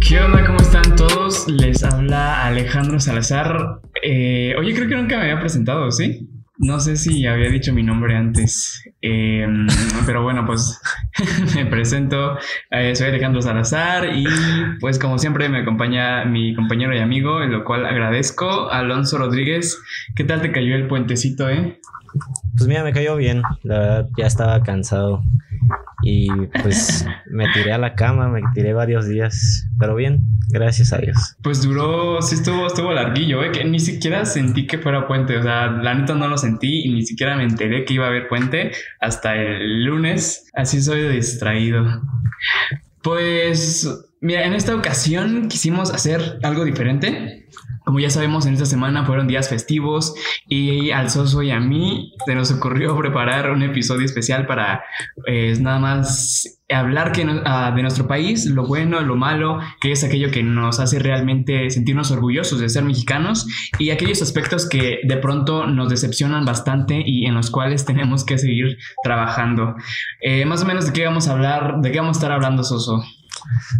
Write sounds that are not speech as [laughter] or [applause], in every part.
¿Qué onda? ¿Cómo están todos? Les habla Alejandro Salazar. Eh, oye, creo que nunca me había presentado, ¿sí? No sé si había dicho mi nombre antes, eh, [laughs] pero bueno, pues [laughs] me presento. Eh, soy Alejandro Salazar y pues como siempre me acompaña mi compañero y amigo, en lo cual agradezco, Alonso Rodríguez. ¿Qué tal te cayó el puentecito, eh? Pues mira, me cayó bien. La verdad, ya estaba cansado. Y pues me tiré a la cama, me tiré varios días. Pero bien, gracias a Dios. Pues duró, sí estuvo, estuvo larguillo, ¿eh? que ni siquiera sentí que fuera puente. O sea, la neta no lo sentí y ni siquiera me enteré que iba a haber puente hasta el lunes. Así soy distraído. Pues, mira, en esta ocasión quisimos hacer algo diferente. Como ya sabemos, en esta semana fueron días festivos y al Soso y a mí se nos ocurrió [laughs] preparar un episodio especial para pues, nada más hablar que, uh, de nuestro país, lo bueno, lo malo, que es aquello que nos hace realmente sentirnos orgullosos de ser mexicanos y aquellos aspectos que de pronto nos decepcionan bastante y en los cuales [laughs] tenemos que seguir trabajando. Eh, más o menos de qué vamos a hablar, de qué vamos a estar hablando, Soso.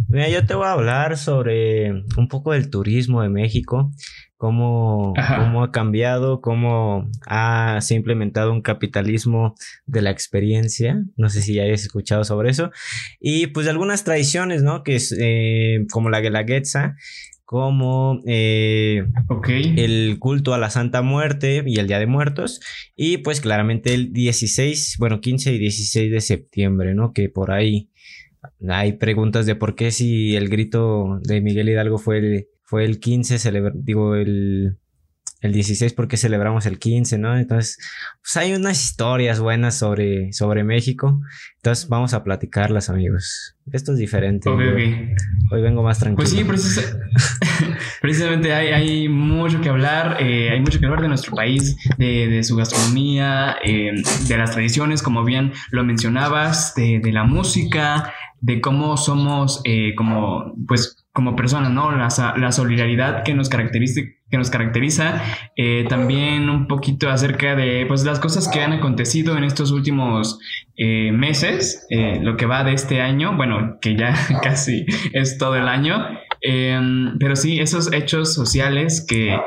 Mira, yo te voy a hablar sobre un poco del turismo de México, cómo, cómo ha cambiado, cómo ha, se ha implementado un capitalismo de la experiencia. No sé si ya hayas escuchado sobre eso. Y pues algunas tradiciones, ¿no? Que es eh, como la guelaguetza, como eh, el culto a la Santa Muerte y el Día de Muertos. Y pues claramente el 16, bueno, 15 y 16 de septiembre, ¿no? Que por ahí hay preguntas de por qué si el grito de Miguel Hidalgo fue el, fue el 15, digo, el, el 16 porque celebramos el 15, ¿no? Entonces, pues hay unas historias buenas sobre, sobre México. Entonces, vamos a platicarlas, amigos. Esto es diferente. Hoy vengo más tranquilo. Pues sí, [laughs] precisamente hay, hay, mucho que hablar. Eh, hay mucho que hablar de nuestro país, de, de su gastronomía, eh, de las tradiciones, como bien lo mencionabas, de, de la música, de cómo somos eh, como, pues, como personas, ¿no? La, la, solidaridad que nos caracteriza, que nos caracteriza. Eh, también un poquito acerca de, pues, las cosas que han acontecido en estos últimos eh, meses, lo que va de este año, bueno, que ya [laughs] casi es todo el año. pero sí, esos hechos sociales que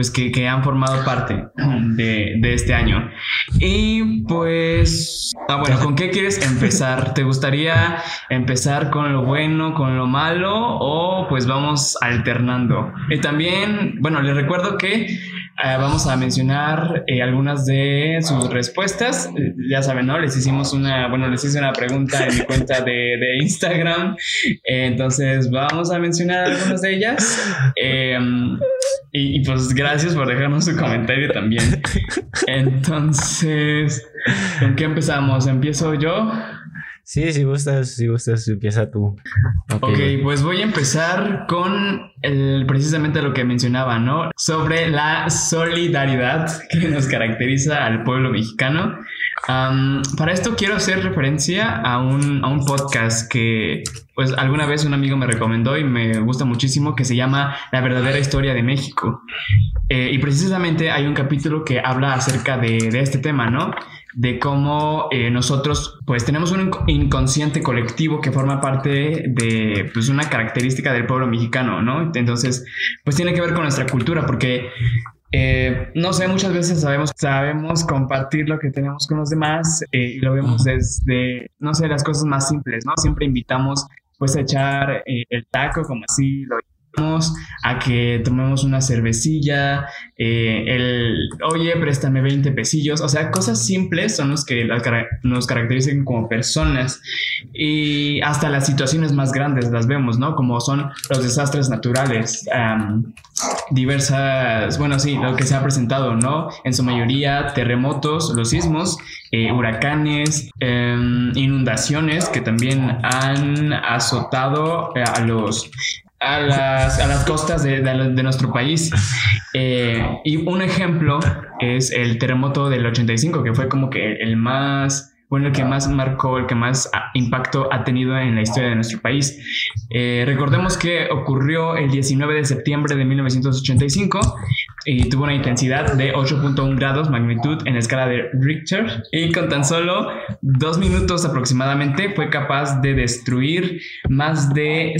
pues que, han formado parte de, de, este año. Y pues, ah, bueno, ¿con qué quieres empezar? [laughs] ¿Te gustaría empezar con lo bueno, con lo malo o pues vamos alternando? Y también, bueno, les recuerdo que eh, vamos a mencionar eh, algunas de sus respuestas. ya saben, ¿no? Les hicimos una, bueno, les hice una pregunta en mi cuenta de, de Instagram. entonces, vamos a mencionar algunas de ellas. Em, y, y, pues gracias por dejarnos su comentario también. [laughs] Entonces, ¿con qué empezamos? ¿Empiezo yo? Sí, si gustas, si gustas, empieza tú. Ok, pues voy a empezar con el, precisamente lo que mencionaba, ¿no? Sobre la solidaridad que nos caracteriza al pueblo mexicano. Para esto quiero hacer referencia a un, a un podcast que pues alguna vez un amigo me recomendó y me gusta muchísimo que se llama La verdadera historia de México. Eh, y precisamente hay un capítulo que habla acerca de, este tema, ¿no? de cómo eh, nosotros pues tenemos un inconsciente colectivo que forma parte de pues una característica del pueblo mexicano, ¿no? Entonces pues tiene que ver con nuestra cultura porque eh, no sé, muchas veces sabemos, sabemos compartir lo que tenemos con los demás eh, y lo vemos desde, no sé, las cosas más simples, ¿no? Siempre invitamos pues a echar el taco como así lo a que tomemos una cervecilla, eh, el, oye, préstame 20 pesillos, o sea, cosas simples son los que nos caracterizan como personas y hasta las situaciones más grandes las vemos, ¿no? Como son los desastres naturales, diversas, bueno, sí, lo que se ha presentado, ¿no? En su mayoría terremotos, los sismos, eh, huracanes, em, inundaciones que también han azotado a los a las, a las costas de, de, nuestro país. Eh, y un ejemplo es el terremoto del 85, que fue como que el más, bueno, el que más marcó, el que más impacto ha tenido en la historia de nuestro país. Eh, recordemos que ocurrió el 19 de septiembre de 1985 y tuvo una intensidad de 8.1 grados magnitud en la escala de Richter y con tan solo dos minutos aproximadamente fue capaz de destruir más de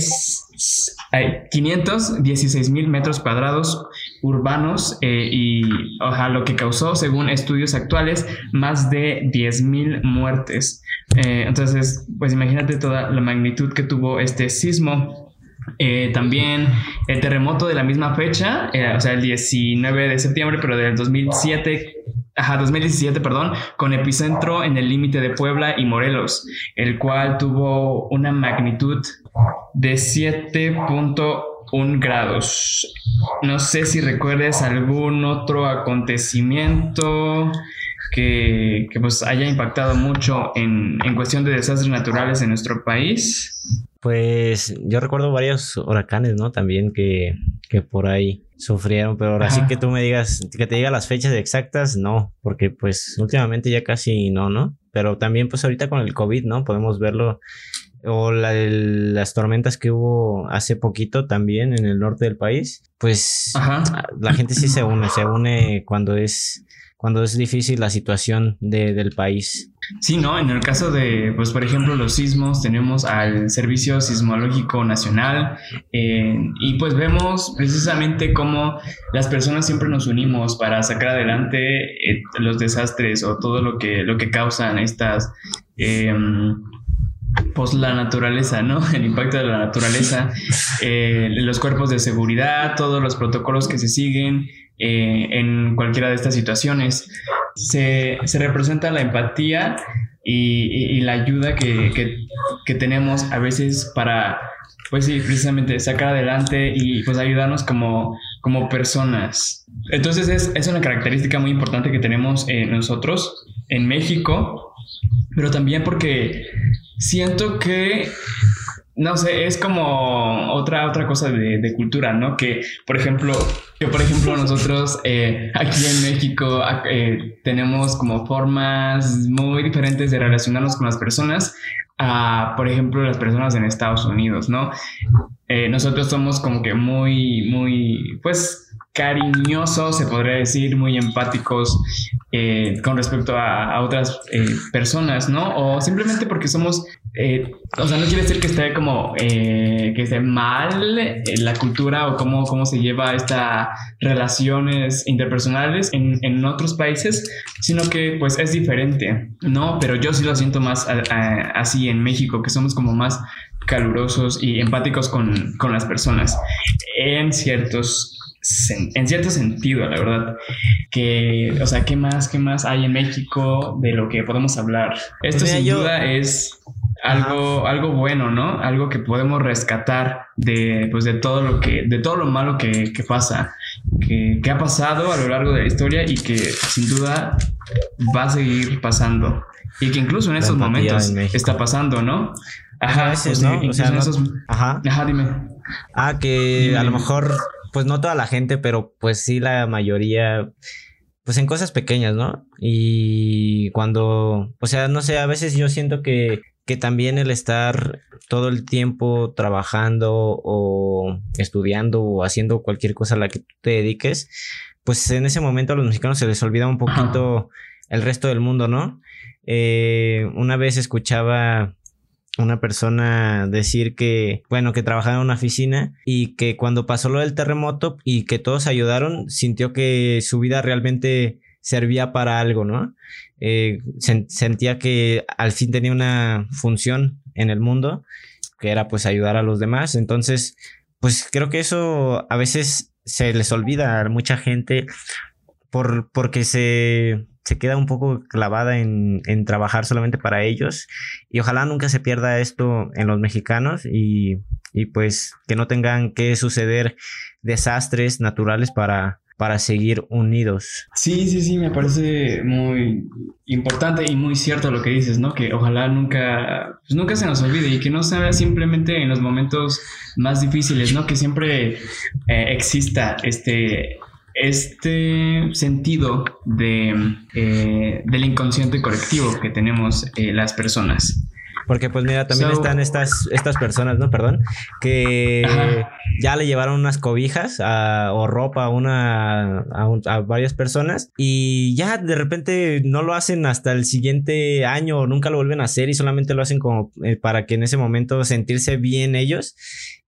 516 mil metros cuadrados urbanos eh, y ojalá lo que causó, según estudios actuales, más de 10 mil muertes. Eh, entonces, pues imagínate toda la magnitud que tuvo este sismo. Eh, también el terremoto de la misma fecha, o sea, el 19 de septiembre, pero del 2007, ajá, 2017, perdón, con epicentro en el límite de Puebla y Morelos, el cual tuvo una magnitud de 7.1 grados. No sé si recuerdes algún otro acontecimiento que, pues haya impactado mucho en, cuestión de desastres naturales en nuestro país. Pues yo recuerdo varios huracanes, ¿no? También que, que por ahí sufrieron, pero ahora sí que tú me digas, que te diga las fechas exactas, no, porque pues últimamente ya casi no, ¿no? Pero también pues ahorita con el COVID, ¿no? Podemos verlo o las tormentas que hubo hace poquito también en el norte del país, pues la gente sí se une, se une cuando es cuando es difícil la situación del país. Sí, ¿no? En el caso de, pues, por ejemplo, los sismos, tenemos al Servicio Sismológico Nacional eh, y pues vemos precisamente cómo las personas siempre nos unimos para sacar adelante eh, los desastres o todo lo que, lo que causan estas... Eh, pues la naturaleza, ¿no? [laughs] El impacto de la naturaleza, [laughs] eh, los cuerpos de seguridad, todos los protocolos que se siguen eh, en cualquiera de estas situaciones. Se, representa la empatía y, la ayuda que, tenemos a veces para, pues sí, precisamente sacar adelante y pues ayudarnos como, como personas. Entonces es, es una característica muy importante que tenemos nosotros en México, pero también porque siento que no sé, es como otra, otra cosa de, cultura, ¿no? Que, por ejemplo, que por ejemplo nosotros eh, aquí en México eh, tenemos como formas muy diferentes de relacionarnos con las personas a, por ejemplo, las personas en Estados Unidos, ¿no? Eh, nosotros somos como que muy, muy, pues, cariñosos, se podría decir, muy empáticos eh, con respecto a, otras eh, personas, ¿no? O simplemente porque somos, eh, o sea, no quiere decir que esté como, que esté mal la cultura o cómo, cómo se lleva estas relaciones interpersonales en, en, otros países, sino que pues es diferente, ¿no? Pero yo sí lo siento más así en México, que somos como más calurosos y empáticos con, con las personas en ciertos en cierto sentido, la verdad. Que, o sea, ¿qué más, qué más hay en México de lo que podemos hablar? Esto sin duda es algo, algo bueno, ¿no? Algo que podemos rescatar de, pues, de todo lo que, de todo lo malo que, pasa, que, ha pasado a lo largo de la historia y que sin duda va a seguir pasando. Y que incluso en estos momentos está pasando, ¿no? Ajá, pues ¿no? o sea, Ajá. Ajá, dime. Ah, que a lo mejor pues no toda la gente, pero pues sí la mayoría, pues en cosas pequeñas, ¿no? Y cuando, o sea, no sé, a veces yo siento que, que también el estar todo el tiempo trabajando o estudiando o haciendo cualquier cosa a la que tú te dediques, pues en ese momento a los mexicanos se les olvida un poquito el resto del mundo, ¿no? Eh, una vez escuchaba una persona decir que, bueno, que trabajaba en una oficina y que cuando pasó lo del terremoto y que todos ayudaron, sintió que su vida realmente servía para algo, ¿no? Eh, sentía que al fin tenía una función en el mundo, que era pues ayudar a los demás. Entonces, pues creo que eso a veces se les olvida a mucha gente por, porque se se queda un poco clavada en, trabajar solamente para ellos y ojalá nunca se pierda esto en los mexicanos y, pues que no tengan que suceder desastres naturales para, para seguir unidos. Sí, sí, sí, me parece muy importante y muy cierto lo que dices, ¿no? Que ojalá nunca, pues nunca se nos olvide y que no sea simplemente en los momentos más difíciles, ¿no? Que siempre eh, exista este este sentido de, eh, del inconsciente colectivo que tenemos eh, las personas. Porque pues mira, también están estas, estas personas, ¿no? Perdón, que ya le llevaron unas cobijas o ropa a, una, a, varias personas y ya de repente no lo hacen hasta el siguiente año o nunca lo vuelven a hacer y solamente lo hacen como eh, para que en ese momento sentirse bien ellos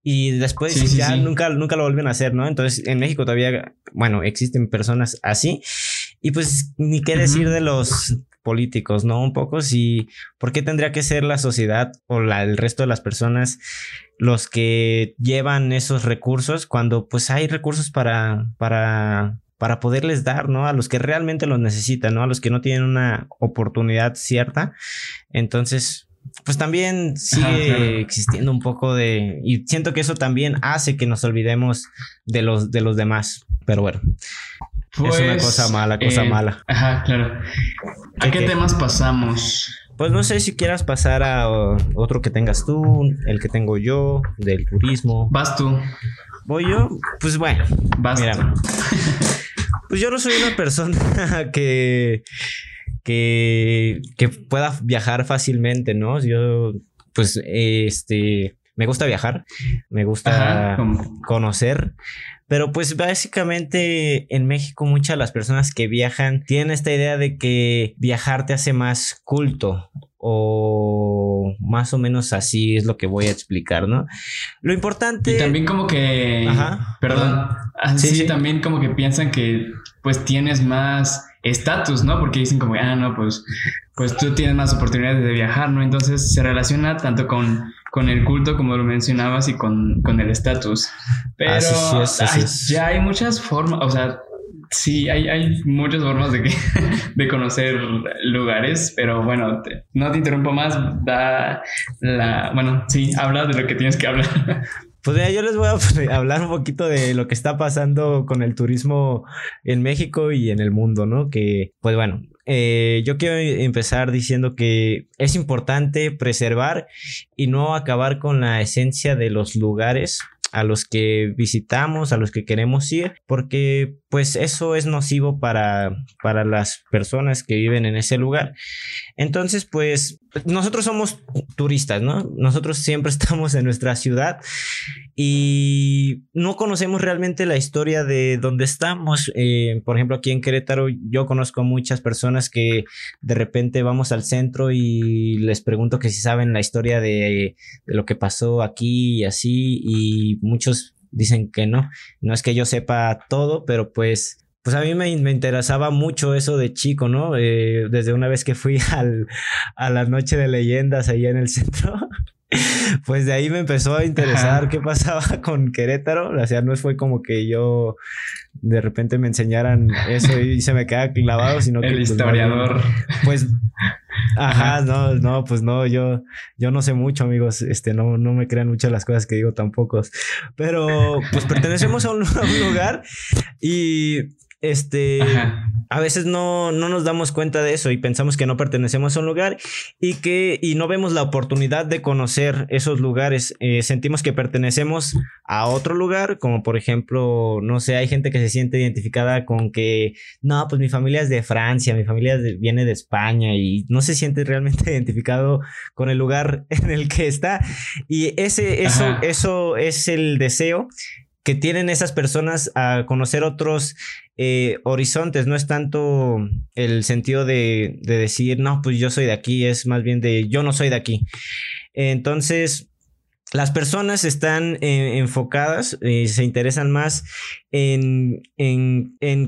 y después ya nunca nunca lo vuelven a hacer, ¿no? Entonces en México todavía, bueno, existen personas así y pues ni qué decir de los políticos, ¿no? Un poco si, ¿por qué tendría que ser la sociedad o la, el resto de las personas los que llevan esos recursos cuando pues hay recursos para, para, para poderles dar, ¿no? A los que realmente los necesitan, ¿no? A los que no tienen una oportunidad cierta. Entonces, pues también sigue existiendo un poco de y siento que eso también hace que nos olvidemos de los de los demás pero bueno es una pues, cosa mala cosa eh, mala. ajá claro. A qué, temas pasamos pues no sé si quieras pasar a otro que tengas tú el que tengo yo del turismo. Vas tú. Voy yo pues bueno vas mira. pues yo no soy una persona [laughs] que que, que pueda viajar fácilmente, ¿no? Yo, pues, este, me gusta viajar, me gusta conocer, pero pues básicamente en México muchas de las personas que viajan tienen esta idea de que viajar te hace más culto o más o menos así es lo que voy a explicar, ¿no? Lo importante... Y también como que... Ajá. Perdón. Sí, sí, también como que piensan que pues tienes más estatus, ¿no? Porque dicen como, ah, no, pues, pues tú tienes más oportunidades de viajar, ¿no? Entonces se relaciona tanto con, con el culto, como lo mencionabas, y con, con el estatus. Pero ya hay muchas formas, o sea, sí, hay, hay muchas formas de, que, [laughs] de conocer lugares, pero bueno, no te interrumpo más, da la, bueno, sí, habla de lo que tienes que hablar. [laughs] Pues ya yo les voy a [laughs] hablar un poquito de lo que está pasando con el turismo en México y en el mundo, ¿no? Que, pues bueno, eh, yo quiero empezar diciendo que es importante preservar y no acabar con la esencia de los lugares a los que visitamos, a los que queremos ir, porque pues eso es nocivo para, para las personas que viven en ese lugar. Entonces, pues nosotros somos turistas, ¿no? Nosotros siempre [laughs] estamos en nuestra ciudad y no conocemos realmente la historia de dónde estamos. Eh, por ejemplo, aquí en Querétaro yo conozco muchas personas que de repente vamos al centro y les pregunto que si saben la historia de, de lo que pasó aquí y así y muchos dicen que no. No es que yo sepa todo, pero pues pues a mí me, interesaba mucho eso de chico, ¿no? Eh, desde una vez que fui [laughs] al, a la noche de leyendas allá en el centro, [laughs] pues de ahí me empezó a interesar qué pasaba [laughs] con Querétaro. O sea, no fue como que yo de repente me enseñaran eso y se me queda clavado, sino que... El pues, historiador. Pues, ajá, no, no, pues no, yo, yo no sé mucho, amigos. Este, no, no me crean muchas las cosas que digo tampoco. Pero, pues pertenecemos a un, a un lugar y este, a veces no, no nos damos cuenta de eso y pensamos que no pertenecemos a un lugar y que y no vemos la oportunidad de conocer esos lugares. Eh, sentimos que pertenecemos a otro lugar, como por ejemplo, no sé, hay gente que se siente identificada con que, no, pues mi familia es de Francia, mi familia viene de España y no se siente realmente [laughs] identificado con el lugar en el que está. Y ese, eso, eso es el deseo que tienen esas personas a conocer otros eh, horizontes, no es tanto el sentido de, de, decir, no, pues yo soy de aquí, es más bien de yo no soy de aquí. Entonces, las personas están eh, enfocadas y se interesan más en,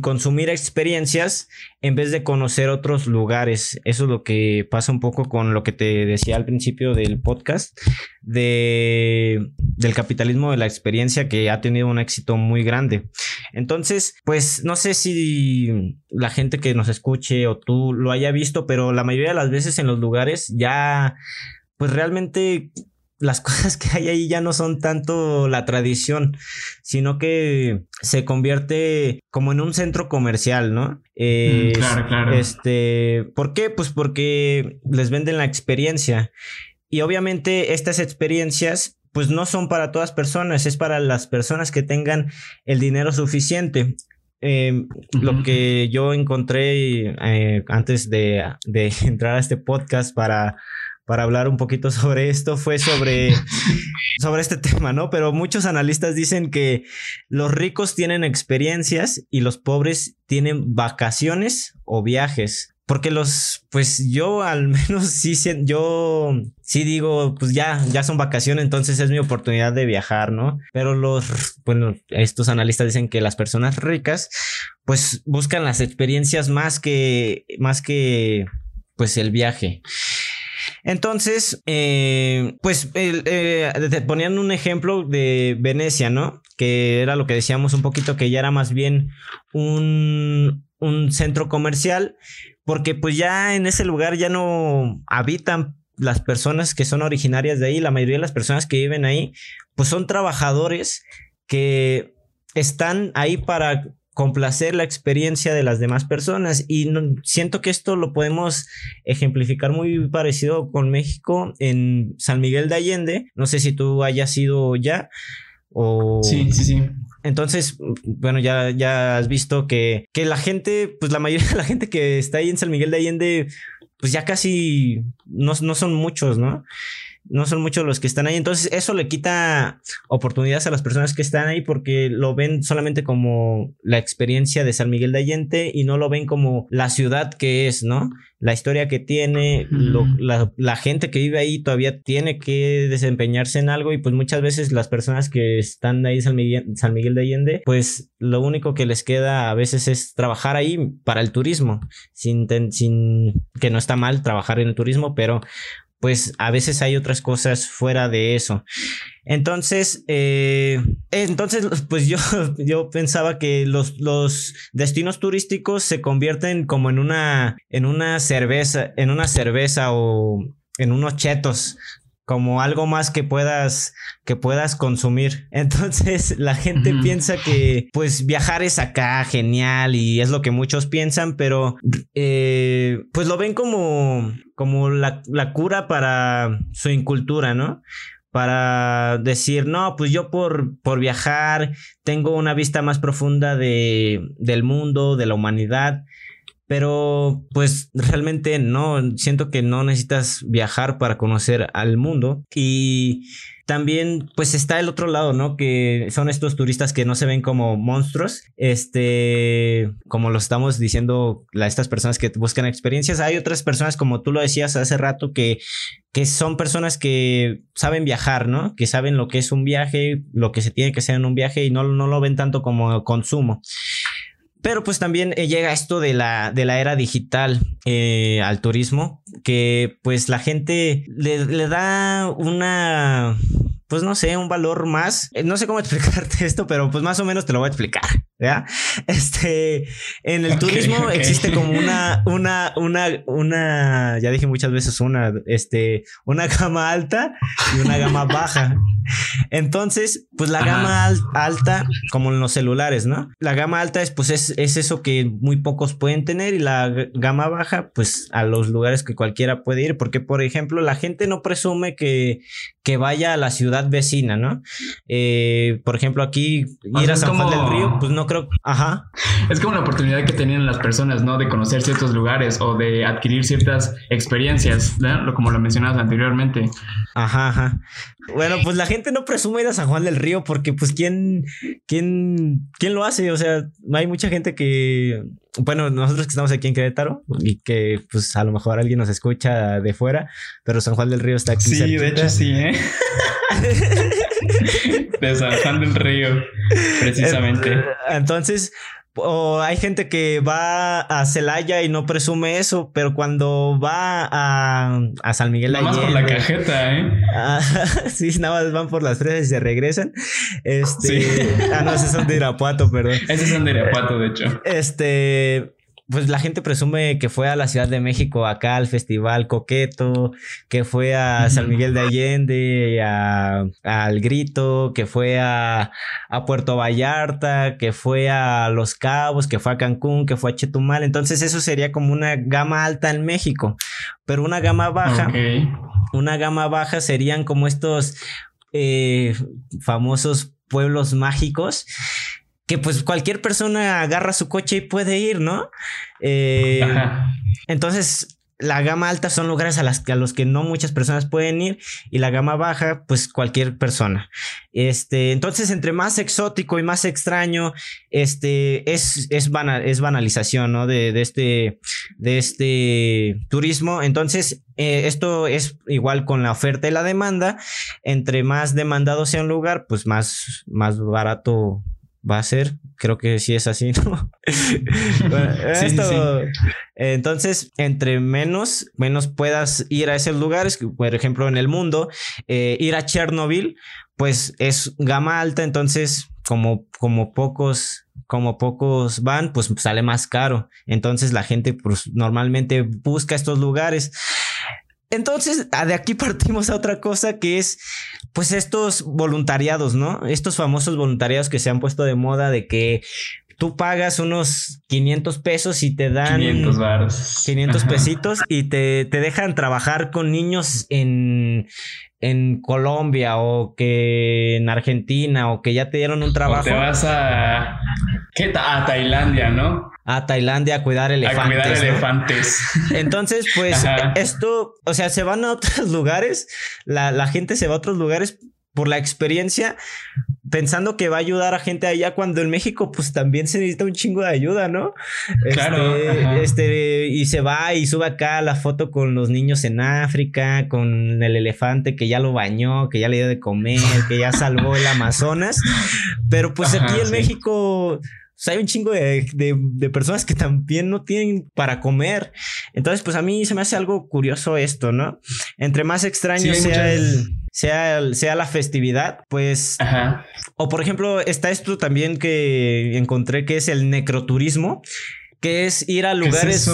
consumir experiencias en vez de conocer otros lugares. Eso es lo que pasa un poco con lo que te decía al principio del podcast de, del capitalismo de la experiencia que ha tenido un éxito muy grande. Entonces, pues no sé si la gente que nos escuche o tú lo haya visto, pero la mayoría de las veces en los lugares ya, pues realmente las [laughs] cosas que hay ahí ya no son tanto la tradición, sino que se convierte como en un centro comercial, ¿no? Mm, claro, claro. Este, ¿por qué? Pues porque les venden la experiencia. Y obviamente estas experiencias pues no son para todas personas, es para las personas que tengan el dinero suficiente. Em, lo que yo encontré eh, antes de, de [laughs] entrar a este podcast para para hablar un poquito [laughs] sobre esto fue sobre, [laughs] sobre este tema, ¿no? Pero muchos analistas dicen que los ricos tienen experiencias y los pobres tienen vacaciones o viajes. Porque los, pues yo al [laughs] menos sí, yo sí digo, pues ya, ya son vacaciones, entonces es mi oportunidad de viajar, ¿no? Pero los, bueno, estos analistas dicen que las personas ricas, pues buscan las experiencias más que, más que, pues el viaje. Entonces, eh, pues eh, ponían un ejemplo de Venecia, ¿no? Que era lo que decíamos un poquito, que ya era más bien un, un centro comercial, porque pues ya en ese lugar ya no habitan las personas que son originarias de ahí, la mayoría de las personas que viven ahí, pues son trabajadores que están ahí para complacer la experiencia de las demás personas y siento que esto lo podemos ejemplificar muy parecido con México en San Miguel de Allende, no sé si tú hayas ido ya o... Sí, sí, sí. Entonces, bueno, ya, ya has visto que, que la gente, pues la mayoría de la gente que está ahí en San Miguel de Allende, pues ya casi no, no son muchos, ¿no? No son muchos los que están ahí. Entonces, eso le quita oportunidades a las personas que están ahí porque lo ven solamente como la experiencia de San Miguel de Allende y no lo ven como la ciudad que es, ¿no? La historia que tiene, la, gente que vive ahí todavía tiene que desempeñarse en algo y pues muchas veces las personas que están ahí en San Miguel, San Miguel de Allende, pues lo único que les queda a veces es trabajar ahí para el turismo, sin, sin que no está mal trabajar en el turismo, pero pues a veces hay otras cosas fuera de eso. Entonces, eh, entonces, pues yo, [laughs] yo pensaba que los, los destinos turísticos se convierten como en una, en una cerveza, en una cerveza o en unos chetos como algo más que puedas que puedas consumir. [laughs] Entonces la gente piensa que pues viajar es acá genial y es lo que muchos piensan, pero eh, pues lo ven como como la, la cura para su incultura, ¿no? para decir, no, pues yo por, por viajar tengo una vista más profunda de, del mundo, de la humanidad pero pues realmente no, siento que no necesitas viajar para conocer al mundo y también pues está el otro lado, ¿no? Que son estos turistas que no se ven como monstruos, este, como lo estamos diciendo a estas personas que buscan experiencias, hay otras personas como tú lo decías hace rato que, que son personas que saben viajar, ¿no? Que saben lo que es un viaje, lo que se tiene que hacer en un viaje y no, no lo ven tanto como consumo. Pero pues también eh, llega esto de la, de la era digital eh, al turismo, que pues la gente le, le da una pues no sé, un valor más. Eh, no sé cómo [laughs] explicarte esto, pero pues más o menos te lo voy a explicar. ¿Ya? Este, en el turismo existe como una, una, una, una, ya dije muchas veces una, este, una [laughs] gama alta y una gama baja. Entonces, pues la gama alta, como en los celulares, ¿no? La gama alta es, pues es, es eso que muy pocos pueden tener y la gama baja, pues a los lugares que cualquiera puede ir, porque por ejemplo, la gente no presume que, que vaya a la ciudad vecina, ¿no? Eh, por ejemplo, aquí ir a San Juan del Río, pues no creo, ajá. Es como la oportunidad que tenían las personas, ¿no? De conocer ciertos lugares o de adquirir ciertas experiencias, ¿no? Como lo mencionabas anteriormente. Ajá, ajá. Bueno, pues la gente no presume ir a San Juan del Río porque, pues, ¿quién, quién, quién lo hace? O sea, hay mucha gente que, bueno, nosotros que estamos aquí en Querétaro y que, pues, a lo mejor alguien nos escucha de fuera, pero San Juan del Río está aquí. Sí, de hecho sí, ¿eh? [laughs] [laughs] de San Juan del Río, precisamente. Entonces, o hay gente que va a Celaya y no presume eso, pero cuando va a, a San Miguel Nada más por la cajeta, ¿eh? [laughs] sí, nada más van por las fresas y se regresan. Este. Ah, no, esos son de Irapuato, perdón. Esos son de Irapuato, de hecho. Este pues la gente presume que fue a la Ciudad de México, acá al Festival Coqueto, que fue a San Miguel de Allende, a, al Grito, que fue a, a, Puerto Vallarta, que fue a Los Cabos, que fue a Cancún, que fue a Chetumal. Entonces eso sería como una gama alta en México, pero una gama baja. Una gama baja serían como estos eh, famosos pueblos mágicos que pues cualquier persona agarra su coche y puede ir, ¿no? Eh, entonces, la gama alta son lugares a, las, a los que no muchas personas pueden ir y la gama baja, pues cualquier persona. Este, entonces, entre más exótico y más extraño, este, es, es, es banalización, ¿no? De, de, este, de este turismo. Entonces, eh, esto es igual con la oferta y la demanda. Entre más demandado sea un lugar, pues más, más barato va a ser. Creo que sí es así, [laughs] ¿no? [laughs] esto, Entonces, entre menos, menos puedas ir a esos lugares, por ejemplo, en el mundo, eh, ir a Chernobyl, pues es gama alta, entonces como, como pocos, como pocos van, pues sale más caro. Entonces la gente pues, normalmente busca estos lugares. Entonces, de aquí [laughs] partimos a otra cosa que es, pues, estos voluntariados, ¿no? Estos famosos voluntariados que se han puesto de moda de que tú pagas unos 500 pesos y te dan 500 baros. 500 pesitos y te, te, dejan trabajar con niños en, en Colombia o que en Argentina o que ya te dieron un trabajo. te vas a, ¿qué a Tailandia, ¿no? A Tailandia a cuidar elefantes. A cuidar elefantes. [laughs] Entonces, pues esto, o sea, se van a otros [laughs] lugares, la, la gente se va a otros lugares por la experiencia, pensando que va a ayudar a gente allá cuando en México pues también se necesita un chingo de ayuda, ¿no? Claro. Este, este, y se va y sube acá la foto con los niños en África, con el elefante que ya lo bañó, que ya le dio de comer, que ya salvó el Amazonas. Pero pues aquí en México pues, hay un chingo de, de, personas que también no tienen para comer. Entonces, pues a mí se me hace algo curioso esto, ¿no? Entre más extraño sea el sea, sea la festividad, pues... Ajá. O por ejemplo, está esto también que encontré que es el necroturismo que es ir a lugares.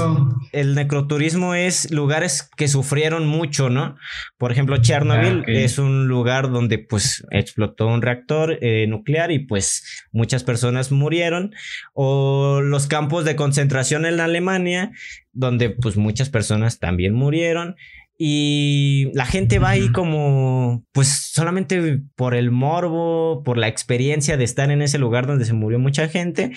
el necroturismo es lugares que sufrieron mucho, ¿no? Por ejemplo, Chernobyl ah, es un lugar donde pues explotó un reactor eh, nuclear y pues muchas personas murieron. O los campos de concentración en Alemania, donde pues muchas personas también murieron. Y la gente va ahí como, pues solamente por el morbo, por la experiencia de estar en ese lugar donde se murió mucha gente.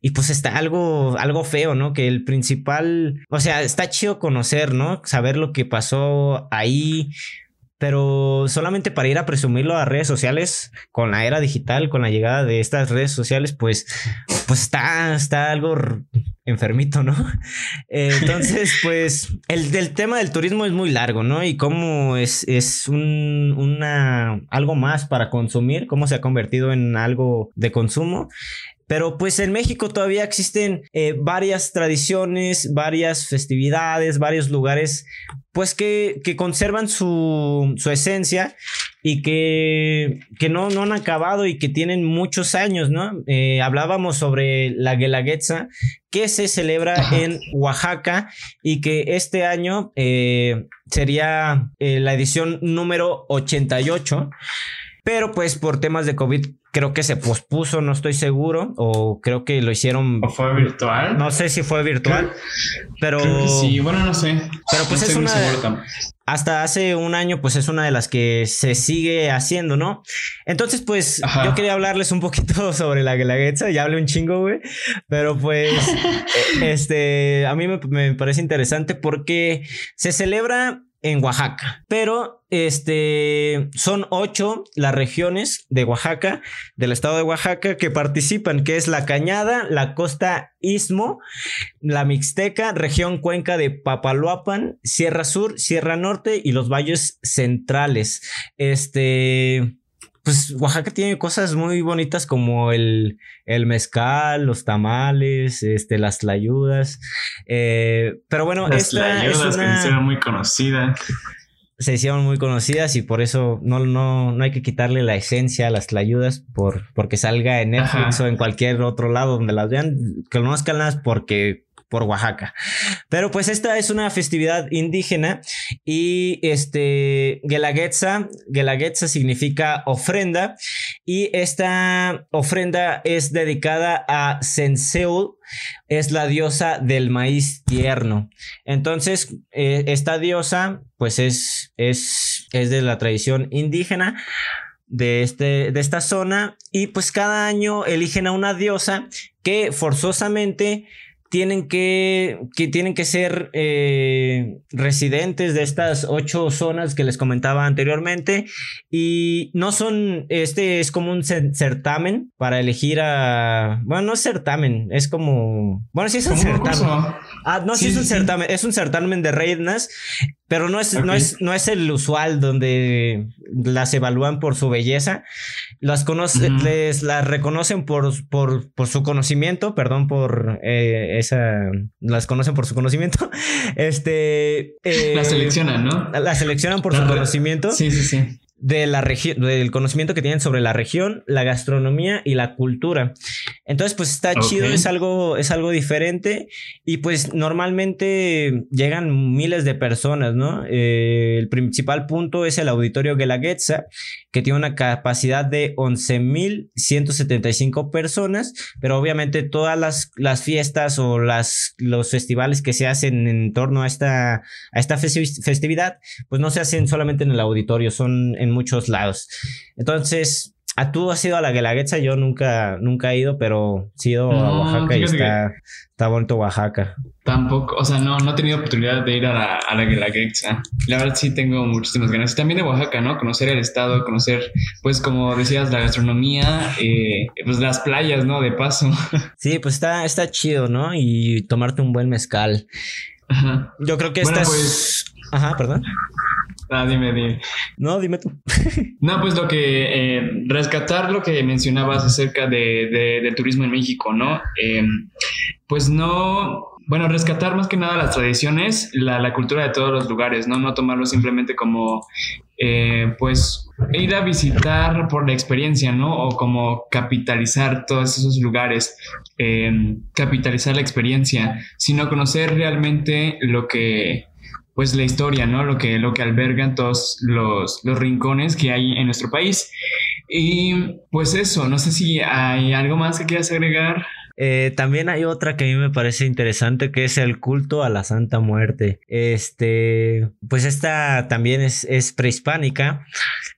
Y pues está algo, algo feo, ¿no? Que el principal, o sea, está chido conocer, ¿no? Saber lo que pasó ahí. Pero solamente para ir a presumirlo a redes sociales, con la era digital, con la llegada de estas redes sociales, pues, pues está, está algo enfermito, ¿no? [laughs] entonces, [laughs] pues, el del tema del turismo es muy largo, ¿no? Y cómo es, es un, una, algo más para consumir, cómo se ha convertido en algo de consumo. Pero pues en México todavía existen eh, varias tradiciones, varias festividades, varios lugares, pues que, que conservan su, su, esencia y que, que no, no, han acabado y que tienen muchos años, ¿no? Eh, hablábamos sobre la Guelaguetza, que se celebra en Oaxaca y que este año eh, sería la edición número 88. Pero pues por temas de COVID creo que se pospuso, no estoy seguro, o creo que lo hicieron. ¿O fue virtual? No sé si fue virtual, pero. sí, bueno, no sé. Pero pues es una. Hasta hace un año, pues es una de las que se sigue haciendo, ¿no? Entonces, pues yo quería hablarles un poquito [laughs] sobre la Guelaguetza, ya hablé un chingo, güey, pero pues, [laughs] este, a mí me, me parece interesante porque se celebra en Oaxaca. Pero este son ocho las regiones de Oaxaca, del estado de Oaxaca, que participan, que es la Cañada, la Costa Istmo, la Mixteca, región Cuenca de Papaloapan, Sierra Sur, Sierra Norte y los valles centrales. Este pues Oaxaca tiene cosas muy bonitas como el, el mezcal, los tamales, este, las tlayudas. Eh, pero bueno, las esta es una... que se hicieron muy conocidas. Se hicieron muy conocidas y por eso no, no, no hay que quitarle la esencia a las tlayudas por, porque salga en Netflix o en cualquier otro lado donde las vean. Conozcanlas porque por Oaxaca. Pero pues esta es una festividad indígena y este Guelaguetza, Guelaguetza significa ofrenda y esta ofrenda es dedicada a Senseul, es la diosa del maíz tierno. Entonces, eh, esta diosa pues es, es, es de la tradición indígena de, este, de esta zona y pues cada año eligen a una diosa que forzosamente tienen que, que tienen que ser eh, residentes de estas ocho zonas que les comentaba anteriormente y no son, este es como un certamen para elegir a, bueno, no es certamen, es como, bueno, sí es un certamen. Ah, no, sí, es un certamen, es un certamen de reinas pero no es, no, es, no es el usual donde las evalúan por su belleza. Las, conoce, les, las reconocen por, por, por, su conocimiento, perdón por eh, esa. Las conocen por su conocimiento. [laughs] Este. Eh, las seleccionan, ¿no? Las seleccionan por su conocimiento. Sí, sí, sí de la región, del conocimiento que tienen sobre la región, la gastronomía y la cultura. Entonces, pues está chido, es algo, es algo diferente y pues normalmente llegan miles de personas, ¿no? Eh, el principal punto es el auditorio Guelaguetza, que tiene una capacidad de 11.175 personas, pero obviamente todas las, las, fiestas o las, los festivales que se hacen en torno a esta, a esta festividad, pues no se hacen solamente en el auditorio, son en muchos lados. Entonces, ¿a tú has ido a la Guelaguetza? Yo nunca, nunca he ido, pero he ido a Oaxaca y está, está bonito Oaxaca. Tampoco, o sea, no, no he tenido oportunidad de ir a la, a la Guelaguetza. La verdad sí tengo muchísimas ganas. también de Oaxaca, ¿no? Conocer el estado, conocer, pues como decías, la gastronomía, eh, pues las playas, ¿no? De paso. [laughs] Sí, pues está, está chido, ¿no? Y tomarte un buen mezcal. Ajá. Yo creo que bueno, pues... Ajá, perdón. Ah, dime, dime. No, dime tú. [laughs] no, pues lo que, eh, rescatar lo que mencionabas acerca de, del turismo en México, ¿no? Eh, pues no, bueno, rescatar más que nada las tradiciones, la, la, cultura de todos los lugares, ¿no? No tomarlo simplemente como, eh, pues, ir a visitar por la experiencia, ¿no? O como capitalizar todos esos lugares, capitalizar la experiencia, sino conocer realmente lo que pues la historia, ¿no? Lo que, lo que albergan todos los, los rincones que hay en nuestro país. Y pues eso, no sé si hay algo más que quieras agregar. Eh, también hay otra que a mí me parece interesante que es el culto a la Santa Muerte. Este, pues esta también es, es prehispánica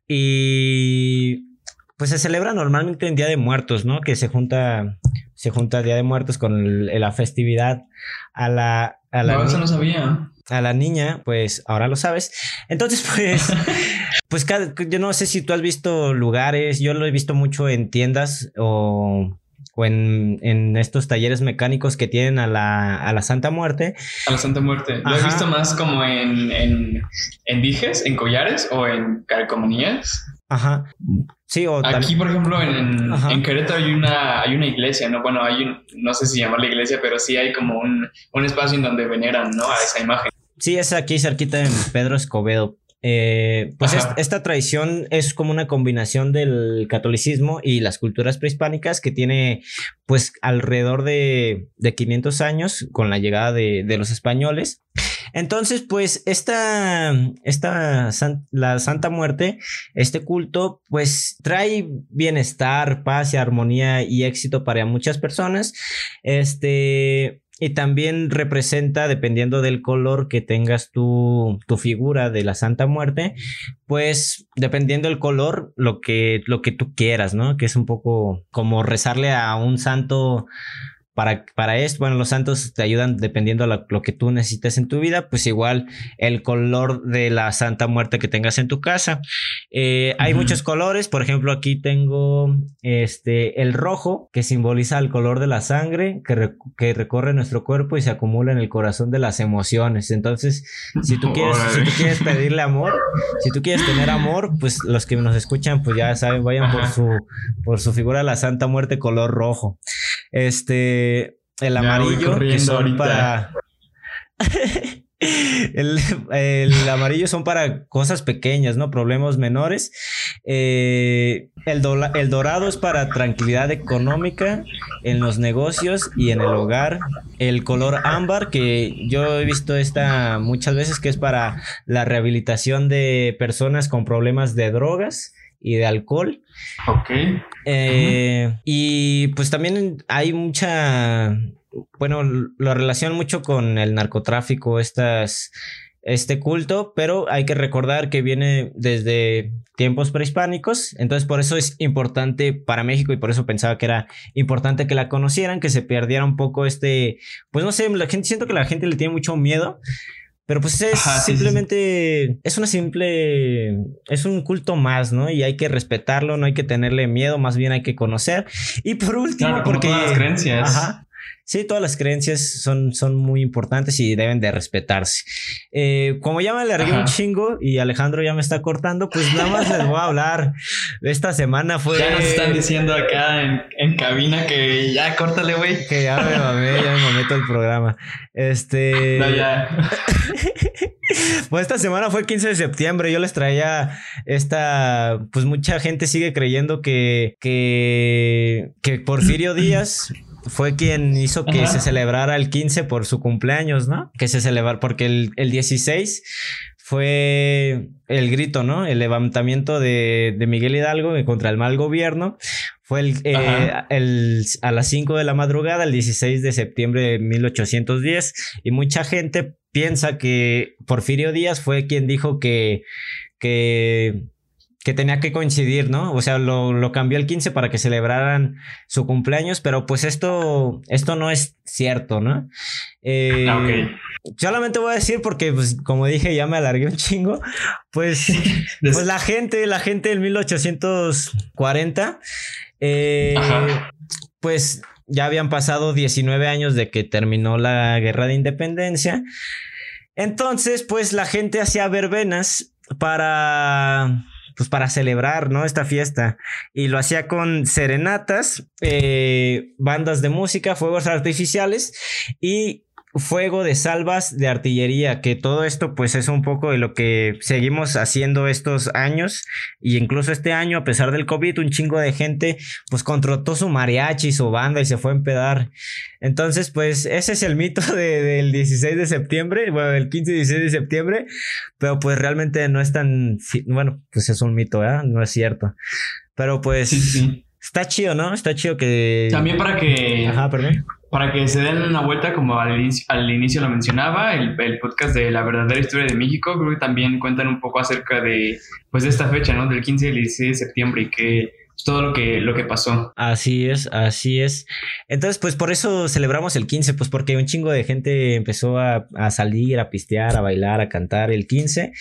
y pues se celebra normalmente en Día de Muertos, ¿no? Que se junta, se junta Día de Muertos con la festividad a la... A la no, eso no sabía a la niña, pues ahora lo sabes. Entonces, pues, [laughs] pues yo no sé si tú has visto lugares, yo lo he visto mucho en tiendas o, o en, en, estos talleres mecánicos que tienen a la, a la Santa Muerte. A la Santa Muerte. Lo he visto más como en, en, en dijes, en collares o en calcomanías. Ajá. Sí, o Aquí, por ejemplo, en, en, Querétaro hay una, hay una iglesia, ¿no? Bueno, hay un, no sé si llamarla iglesia, pero sí hay como un, un espacio en donde veneran, ¿no? A esa imagen. Sí, es aquí cerquita en Pedro Escobedo. Eh, pues esta tradición es como una combinación del catolicismo y las culturas prehispánicas que tiene pues alrededor de, de 500 años con la llegada de, de los españoles. Entonces, pues esta, esta la Santa Muerte, este culto, pues trae bienestar, paz y armonía y éxito para muchas personas. Este, y también representa, dependiendo del color que tengas tu, tu figura de la Santa Muerte, pues dependiendo del color, lo que, lo que tú quieras, ¿no? Que es un poco como rezarle a un santo para, para esto, bueno, los santos te ayudan dependiendo de lo, que tú necesites en tu vida, pues igual el color de la Santa Muerte que tengas en tu casa. Eh, hay muchos colores, por ejemplo, aquí tengo este, el rojo, que simboliza el color de la sangre que, que recorre nuestro cuerpo y se acumula en el corazón de las emociones. Entonces, si tú quieres, si tú quieres pedirle amor, si tú quieres tener amor, pues los que nos escuchan, pues ya saben, vayan por su, por su figura de la Santa Muerte color rojo. Este, el amarillo, que son para... el, amarillo son para cosas pequeñas, ¿no? Problemas menores. Eh, el, el, dorado es para tranquilidad económica en los negocios y en el hogar. El color ámbar, que yo he visto esta muchas veces, que es para la rehabilitación de personas con problemas de drogas y de alcohol. Ok. Eh, y pues también hay mucha, bueno, lo relacionan mucho con el narcotráfico, estas, este culto, pero hay que recordar que viene desde tiempos prehispánicos. Entonces, por eso es importante para México y por eso pensaba que era importante que la conocieran, que se perdiera un poco este, pues no sé, la gente, siento que la gente le tiene mucho miedo. Pero pues es simplemente, es una simple, es un culto más, ¿no? Y hay que respetarlo, no hay que tenerle miedo, más bien hay que conocer. Y por último, porque... las creencias. Ajá. Sí, todas las creencias son, son muy importantes y deben de respetarse. Eh, como ya me alargué un chingo y Alejandro ya me está cortando, pues nada más les voy a hablar. [laughs] Esta semana fue... Ya nos están diciendo acá en, cabina que ya córtale, güey. Que ya me mamé, ya me todo el programa. Este... No, ya. [laughs] pues esta semana fue el 15 de septiembre. Yo les traía esta... Pues mucha gente sigue creyendo que... Que, que Porfirio Díaz fue quien hizo que se celebrara el 15 por su cumpleaños, ¿no? Que se celebrar, porque el, el 16 fue el grito, ¿no? El levantamiento de, de Miguel Hidalgo contra el mal gobierno. Fue el, eh, el, a las 5 de la madrugada, el 16 de septiembre de 1810. Y mucha gente piensa que Porfirio Díaz fue quien dijo que, que que tenía que coincidir, ¿no? O sea, lo, cambió el 15 para que celebraran su cumpleaños, pero pues esto, esto no es cierto, ¿no? Eh, ah, Solamente voy a decir porque, pues, como dije, ya me alargué un chingo. Pues, [laughs] pues la gente, la gente del 1840, eh, pues ya habían pasado 19 años de que terminó la guerra de independencia. Entonces, pues la gente hacía verbenas para pues para celebrar, ¿no? Esta fiesta. Y lo hacía con serenatas, eh, bandas de música, fuegos artificiales y fuego de salvas de artillería, que todo esto pues es un poco de lo que seguimos haciendo estos años y incluso este año a pesar del COVID un chingo de gente pues contrató su mariachi, su banda y se fue a empedar. Entonces pues ese es el mito del 16 de septiembre, bueno del 15 y 16 de septiembre, pero pues realmente no es tan, bueno pues es un mito, ¿eh? No es cierto. Pero pues... Está chido, ¿no? Está chido que... También para que... Ajá, perdón para que se den una vuelta, como al inicio, al inicio lo mencionaba, el, podcast de la verdadera historia de México, creo que también cuentan un poco acerca de, pues, de esta fecha, ¿no? Del 15 y el 16 de septiembre y que pues, todo lo que, lo que pasó. Así es, así es. Entonces, pues por eso celebramos el 15, pues porque un chingo de gente empezó a, a salir, a pistear, a bailar, a cantar el 15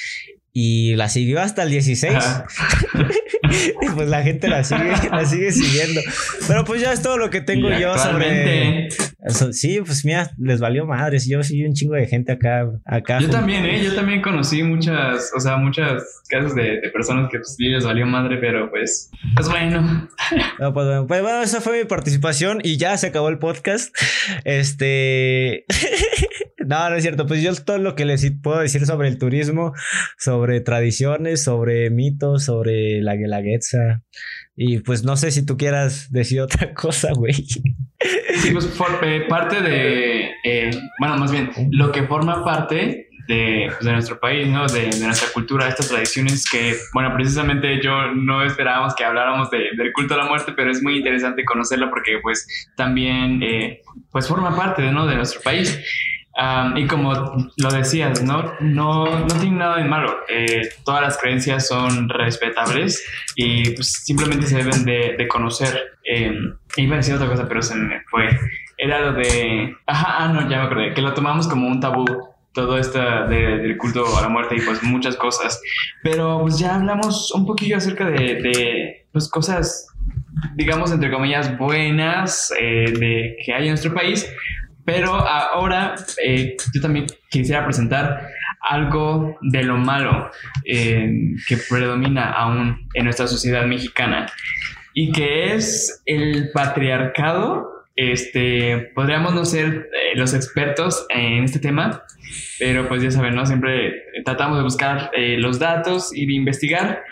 y la siguió hasta el 16. [laughs] y pues la gente la sigue, la sigue siguiendo. Pero pues ya es todo lo que tengo yo sobre. Eso, sí, pues mira, les valió madres. Yo sí un chingo de gente acá. acá yo también, ¿eh? Yo también conocí muchas, o sea, muchas casos de, personas que pues, sí les valió madre, pero pues, pues bueno. [laughs] No, pues, bueno. Pues bueno, esa fue mi participación y ya se acabó el podcast. Este. [laughs] No, no es cierto. Pues yo todo lo que les puedo decir sobre el turismo, sobre tradiciones, sobre mitos, sobre la guelaguetza. Y pues no sé si tú quieras decir otra [laughs] cosa, güey. Sí, pues eh, parte de, eh, bueno, más bien, lo que forma parte de, pues, de, nuestro país, ¿no? De, nuestra cultura, estas tradiciones que, bueno, precisamente yo no esperábamos que habláramos de, del culto a la muerte, pero es muy interesante conocerlo porque pues también, eh, pues forma parte, ¿no? De nuestro país y como lo decías, no, no, no tiene nada de malo. Eh, todas las creencias son respetables y pues, simplemente se deben de, de conocer. Eh, iba a decir otra cosa, pero se me fue. Era lo de... Ajá, ah, no, ya me acordé. Que lo tomamos como un tabú todo esto del culto a la muerte y pues muchas cosas. Pero pues ya hablamos un poquillo acerca de, de pues, cosas, digamos, entre comillas, buenas eh, de que hay en nuestro país. Pero ahora eh, yo también quisiera presentar algo de lo malo eh, que predomina aún en nuestra sociedad mexicana y que es el patriarcado. Este, podríamos no ser eh, los expertos en este tema, pero pues ya saben, ¿no? Siempre tratamos de buscar los datos y de investigar.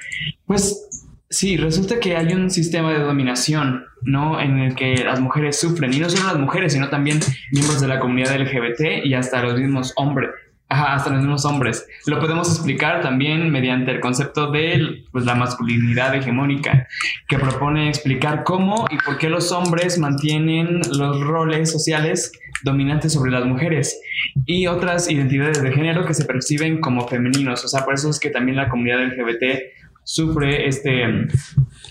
Pues Sí, resulta que hay un sistema de dominación, ¿no? En el que las mujeres sufren, y no solo las mujeres, sino también miembros de la comunidad LGBT y hasta los mismos hombres. Ajá, hasta los mismos hombres. Lo podemos explicar también mediante el concepto de pues, la masculinidad hegemónica, que propone explicar cómo y por qué los hombres mantienen los roles sociales dominantes sobre las mujeres y otras identidades de género que se perciben como femeninos. O sea, por eso es que también la comunidad LGBT sufre este,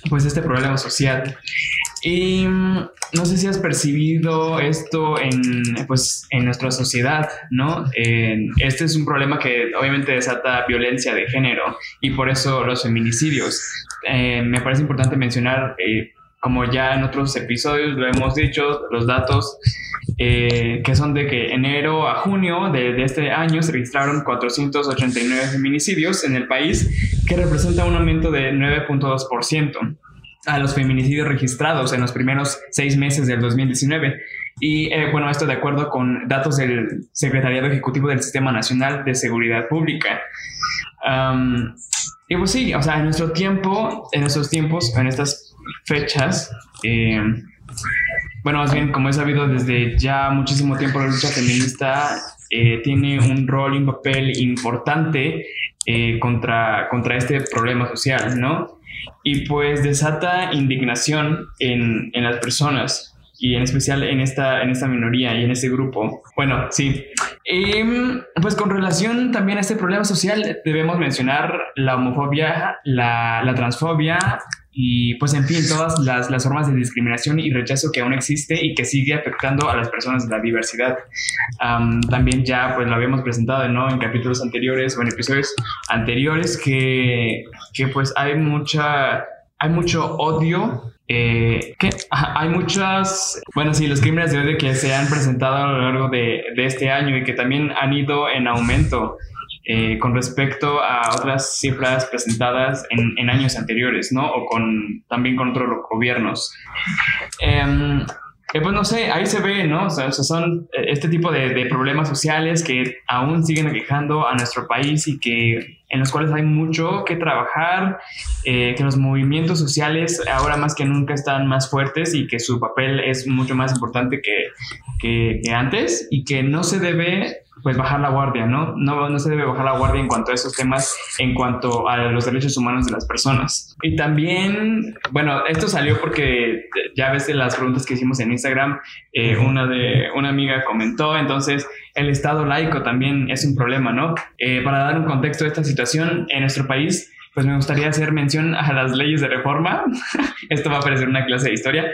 pues este problema social. Y mm, no sé si has percibido esto en, pues, en nuestra sociedad, ¿no? este es un problema que obviamente desata violencia de género y por eso los feminicidios. Eh, me parece importante mencionar, eh, como ya en otros episodios lo hemos dicho, los datos eh, que son de que enero a junio de, de, este año se registraron 489 feminicidios en el país, que representa un aumento de 9.2% a los feminicidios registrados en los primeros seis meses del 2019. Y eh, bueno, esto de acuerdo con datos del Secretariado Ejecutivo del Sistema Nacional de Seguridad Pública. y pues sí, o sea, en nuestro tiempo, en nuestros tiempos, en estas fechas, eh, bueno, más bien, como he sabido desde ya muchísimo tiempo, la lucha feminista eh, tiene un rol y un papel importante contra, contra este problema social, ¿no? y pues desata indignación en, en, las personas y en especial en esta, en esta minoría y en este grupo. Bueno, sí. Y, pues con relación también a este problema social debemos mencionar la homofobia, la, la transfobia y pues en fin, todas las, las, formas de discriminación y rechazo que aún existe y que sigue afectando a las personas de la diversidad. también ya pues lo habíamos presentado ¿no? en capítulos anteriores o en episodios anteriores que, que pues hay mucha, hay mucho odio eh, que hay muchas, bueno, sí, los crímenes de odio que se han presentado a lo largo de, de este año y que también han ido en aumento. Eh, con respecto a otras cifras presentadas en, en, años anteriores, ¿no? O con, también con otros gobiernos. Em, eh, pues no sé, ahí se ve, ¿no? O sea, son eh, este tipo de, de, problemas sociales que aún siguen aquejando a nuestro país y que en los cuales hay mucho que trabajar, eh, que los movimientos sociales ahora más que nunca están más fuertes y que su papel es mucho más importante que, que, que antes y que no se debe pues bajar la guardia, ¿no? ¿no? No se debe bajar la guardia en cuanto a esos temas, en cuanto a los derechos humanos de las personas. Y también, bueno, esto salió porque ya ves de las preguntas que hicimos en Instagram, eh, una de una amiga comentó, entonces el Estado laico también es un problema, ¿no? Eh, para dar un contexto de esta situación en nuestro país, pues me gustaría hacer mención a las leyes de reforma. [laughs] Esto va a parecer una clase de historia.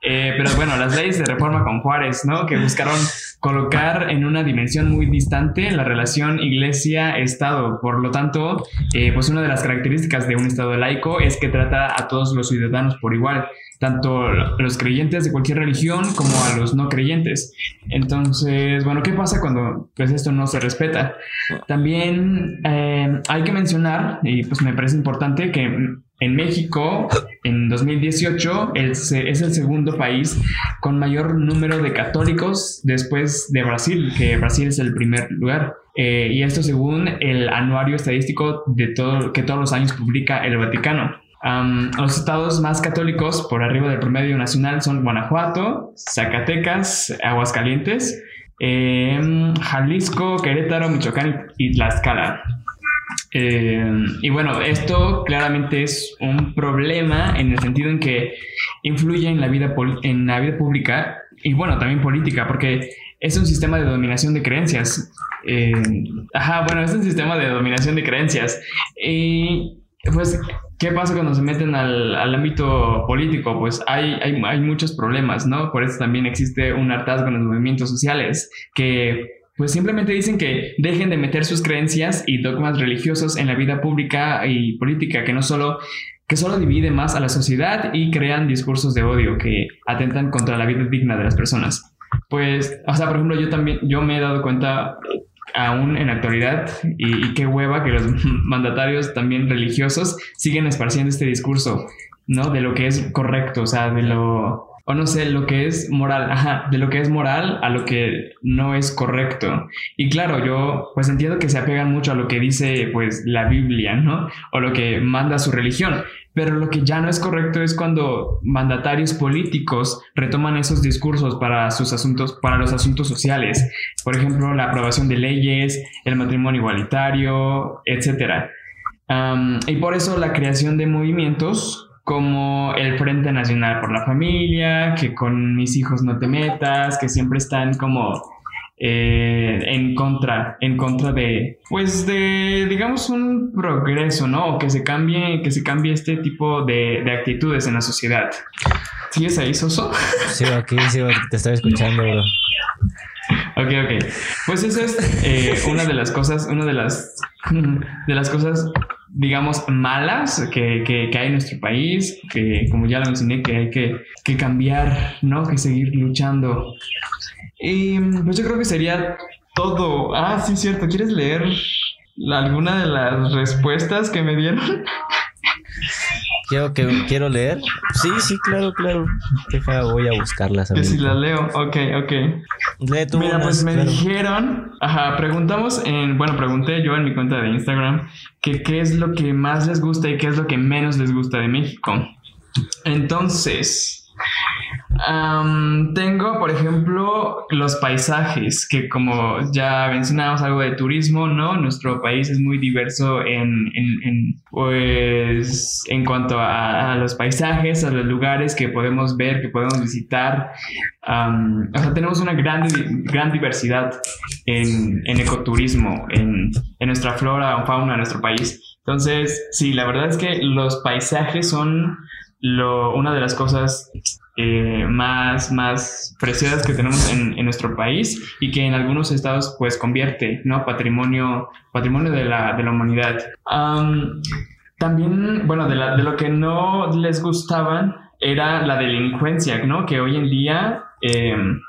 Eh, pero bueno, las leyes de reforma con Juárez, ¿no? Que buscaron colocar en una dimensión muy distante la relación iglesia-estado. Por lo tanto, eh, pues una de las características de un estado laico es que trata a todos los ciudadanos por igual, tanto los creyentes de cualquier religión como a los no creyentes. Entonces, bueno, ¿qué pasa cuando pues esto no se respeta? También eh, hay que mencionar, y pues me parece importante que en México, en 2018, es, el segundo país con mayor número de católicos después de Brasil, que Brasil es el primer lugar. Eh, y esto según el anuario estadístico de todo, que todos los años publica el Vaticano. los estados más católicos por arriba del promedio nacional son Guanajuato, Zacatecas, Aguascalientes, em, Jalisco, Querétaro, Michoacán y Tlaxcala. Eh, y bueno, esto claramente es un problema en el sentido en que influye en la vida, en la vida pública y bueno, también política, porque es un sistema de dominación de creencias. Eh, ajá, bueno, es un sistema de dominación de creencias. Y pues, ¿qué pasa cuando se meten al, al ámbito político? Pues hay, hay, hay muchos problemas, ¿no? Por eso también existe un hartazgo en los movimientos sociales que pues simplemente dicen que dejen de meter sus creencias y dogmas religiosos en la vida pública y política, que no solo que solo divide más a la sociedad y crean discursos de odio que atentan contra la vida digna de las personas. Pues, o sea, por ejemplo, yo también, yo me he dado cuenta aún en la actualidad y, y qué hueva que los [laughs] mandatarios también religiosos siguen esparciendo este discurso, ¿no? De lo que es correcto, o sea, de lo o no sé, lo que es moral, ajá, de lo que es moral a lo que no es correcto. Y claro, yo pues entiendo que se apegan mucho a lo que dice pues la Biblia, ¿no? O lo que manda su religión. Pero lo que ya no es correcto es cuando mandatarios políticos retoman esos discursos para sus asuntos, para los asuntos sociales. Por ejemplo, la aprobación de leyes, el matrimonio igualitario, etc. y por eso la creación de movimientos como el Frente Nacional por la Familia, que con mis hijos no te metas, que siempre están como eh, en contra, en contra de, pues de, digamos, un progreso, ¿no? O que se cambie, que se cambie este tipo de, de actitudes en la sociedad. ¿Sigues ahí, Soso? Sí, aquí, sí, te estaba escuchando, bro. Ok, ok. Pues esa es eh, una de las cosas, una de las, [laughs] de las cosas, digamos, malas que, que, hay en nuestro país, que como ya lo mencioné, que hay que, que cambiar, ¿no? Que seguir luchando. Y pues yo creo que sería todo. Ah, sí, cierto. ¿Quieres leer alguna de las respuestas que me dieron? [laughs] Quiero, que, quiero leer. Sí, sí, claro, claro. Deja, voy a buscarlas. Que si la leo, ok, ok. Mira, pues me dijeron, ajá, preguntamos en, bueno, pregunté yo en mi cuenta de Instagram que qué es lo que más les gusta y qué es lo que menos les gusta de México. Entonces, tengo, por ejemplo, los paisajes, que como ya mencionamos algo de turismo, ¿no? Nuestro país es muy diverso en, pues, en cuanto a, los paisajes, a los lugares que podemos ver, que podemos visitar. o sea, tenemos una gran, gran diversidad en, ecoturismo, en, en nuestra flora o fauna de nuestro país. Entonces, sí, la verdad es que los paisajes son lo, una de las cosas eh, más, más preciadas que tenemos en, en, nuestro país y que en algunos estados pues convierte, ¿no? Patrimonio, patrimonio de la, de la humanidad. también, bueno, de, la, de, lo que no les gustaban era la delincuencia, ¿no? Que hoy en día... Em,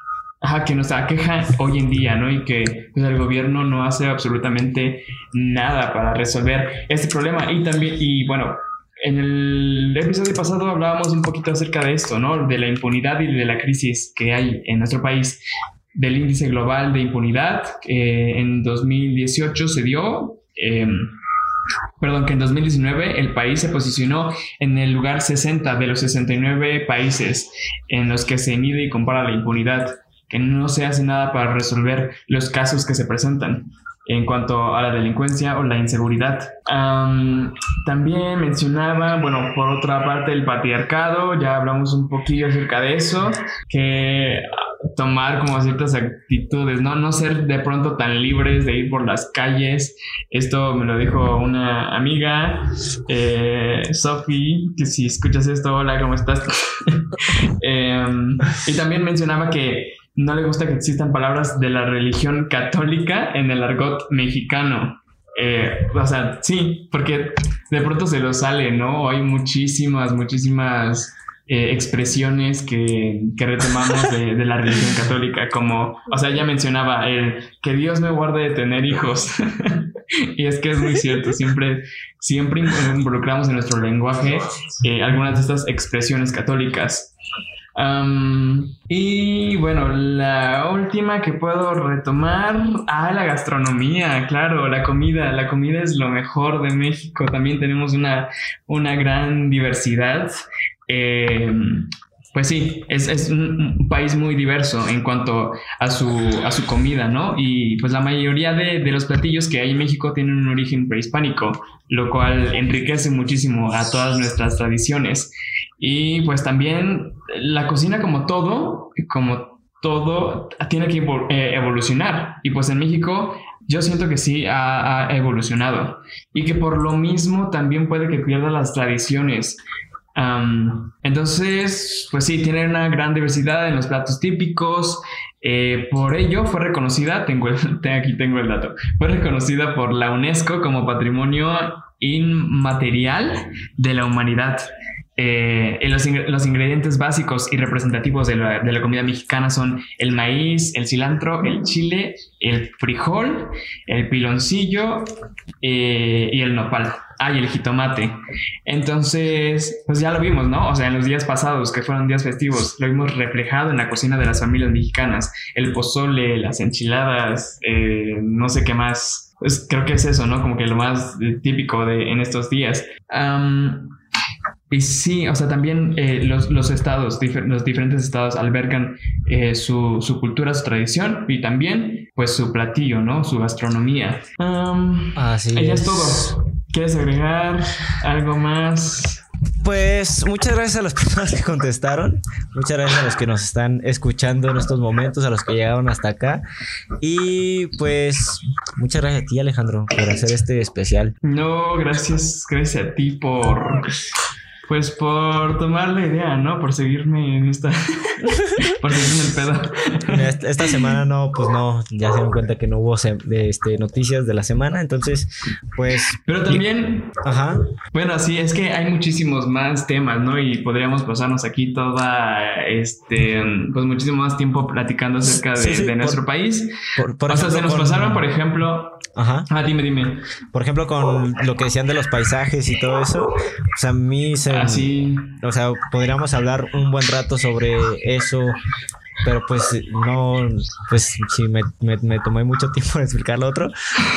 ajá, que nos aqueja hoy en día, ¿no? Y que pues, el gobierno no hace absolutamente nada para resolver este problema. Y también, y bueno, en el episodio pasado hablábamos un poquito acerca de esto, ¿no? De la impunidad y de la crisis que hay en nuestro país, del índice global de impunidad. que en 2018 se dio, em, perdón, que en 2019 el país se posicionó en el lugar 60 de los 69 países en los que se mide y compara la impunidad, que no se hace nada para resolver los casos que se presentan en cuanto a la delincuencia o la inseguridad. también mencionaba, bueno, por otra parte, el patriarcado, ya hablamos un poquillo acerca de eso, que tomar como ciertas actitudes, ¿no? No ser de pronto tan libres de ir por las calles. Esto me lo dijo una amiga, eh, Sophie, que si escuchas esto, hola, ¿cómo estás? [laughs] Em, y también mencionaba que no le gusta que existan palabras de la religión católica en el argot mexicano. Eh, o sea, sí, porque de pronto se lo sale, ¿no? Hay muchísimas, muchísimas eh, expresiones que, que retomamos de, de, la religión católica, como, o sea, ella mencionaba el que Dios me guarde de tener hijos. [laughs] y es que es muy cierto, siempre, siempre involucramos en nuestro lenguaje eh, algunas de estas expresiones católicas y bueno, la última que puedo retomar, ah, la gastronomía, claro, la comida, la comida es lo mejor de México, también tenemos una, una gran diversidad. Em, pues sí, es, un país muy diverso en cuanto a su, a su comida, ¿no? Y pues la mayoría de, de, los platillos que hay en México tienen un origen prehispánico, lo cual enriquece muchísimo a todas nuestras tradiciones. Y pues también la cocina como todo, como todo, tiene que eh, evolucionar. Y pues en México yo siento que sí ha, evolucionado. Y que por lo mismo también puede que pierda las tradiciones. entonces, pues sí, tiene una gran diversidad en los platos típicos. Eh, por ello fue reconocida, tengo [laughs] aquí tengo el dato, fue reconocida por la UNESCO como Patrimonio Inmaterial de la Humanidad. Eh, los, los, ingredientes básicos y representativos de la, de la, comida mexicana son el maíz, el cilantro, el chile, el frijol, el piloncillo eh, y el nopal. Ah, y el jitomate. Entonces, pues ya lo vimos, ¿no? O sea, en los días pasados, que fueron días festivos, lo vimos reflejado en la cocina de las familias mexicanas. El pozole, las enchiladas, eh, no sé qué más. Pues creo que es eso, ¿no? Como que lo más típico de en estos días. Y sí, o sea, también eh, los, los, estados, los diferentes estados albergan eh, su, su, cultura, su tradición y también, pues, su platillo, ¿no? Su gastronomía. Um, Así es. es todo. ¿Quieres agregar algo más? pues muchas gracias a las [laughs] personas que contestaron. Muchas gracias a los que nos están escuchando en estos momentos, a los que llegaron hasta acá. Y pues muchas gracias a ti, Alejandro, por hacer este especial. No, gracias, gracias a ti por pues por tomar la idea, ¿no? Por seguirme en esta. [laughs] por seguirme el pedo. Esta semana no, pues no, ya se dan cuenta que no hubo este, noticias de la semana, entonces, pues. Pero también. Ajá. Bueno, sí, es que hay muchísimos más temas, ¿no? Y podríamos pasarnos aquí toda, este, pues muchísimo más tiempo platicando acerca de, nuestro país. Por, o sea, se nos pasaron, por ejemplo. Ajá. Ah, dime, dime. Por ejemplo, con lo que decían de los paisajes y todo eso, o sea, a mí se Así. O sea, podríamos hablar un buen rato sobre eso. Pero pues no, pues si me, me, tomé mucho [laughs] tiempo en explicar lo otro,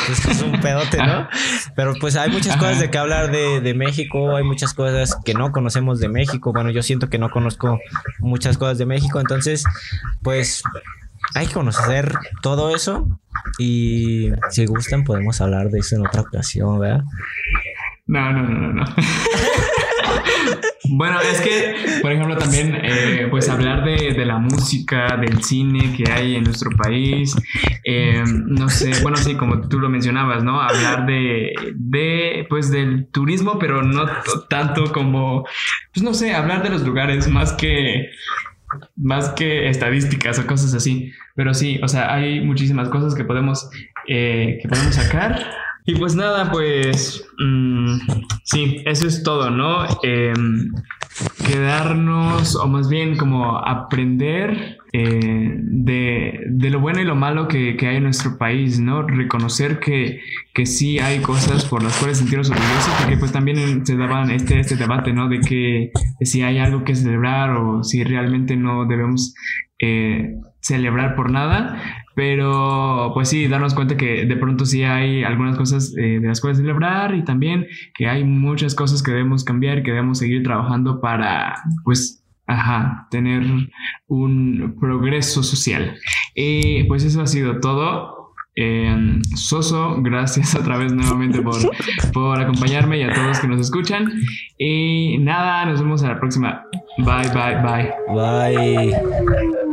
pues es un pedote, ¿no? Pero pues hay muchas cosas de que hablar de, de México, hay muchas cosas que no conocemos de México. Bueno, yo siento que no conozco muchas cosas de México, entonces pues hay que conocer todo eso y si gustan podemos hablar de eso en otra ocasión, ¿verdad? No, no, no, no, no. [laughs] Bueno, es que, por ejemplo, también, eh, pues hablar de, de, la música, del cine que hay en nuestro país, eh, no sé, bueno, sí, como tú lo mencionabas, ¿no? Hablar de, de, pues, del turismo, pero no tanto como, pues, no sé, hablar de los lugares más que, más que estadísticas o cosas así. Pero sí, o sea, hay muchísimas cosas que podemos, eh, que podemos sacar y pues nada, pues mm, sí, eso es todo, ¿no? Em, quedarnos, o más bien como aprender eh, de, lo bueno y lo malo que, hay en nuestro país, ¿no? Reconocer que, que, sí hay cosas por las cuales sentirnos orgullosos, porque pues también se daban este, este debate, ¿no? De que si hay algo que celebrar o si realmente no debemos eh, celebrar por nada, pero pues sí, darnos cuenta que de pronto sí hay algunas cosas eh, de las cuales celebrar y también que hay muchas cosas que debemos cambiar, que debemos seguir trabajando para pues Ajá, tener un progreso social. Y pues eso ha sido todo. Eh, Soso, gracias [laughs] otra vez nuevamente por, por acompañarme y a todos que nos escuchan. Y nada, nos vemos a la próxima. Bye, bye, bye. Bye.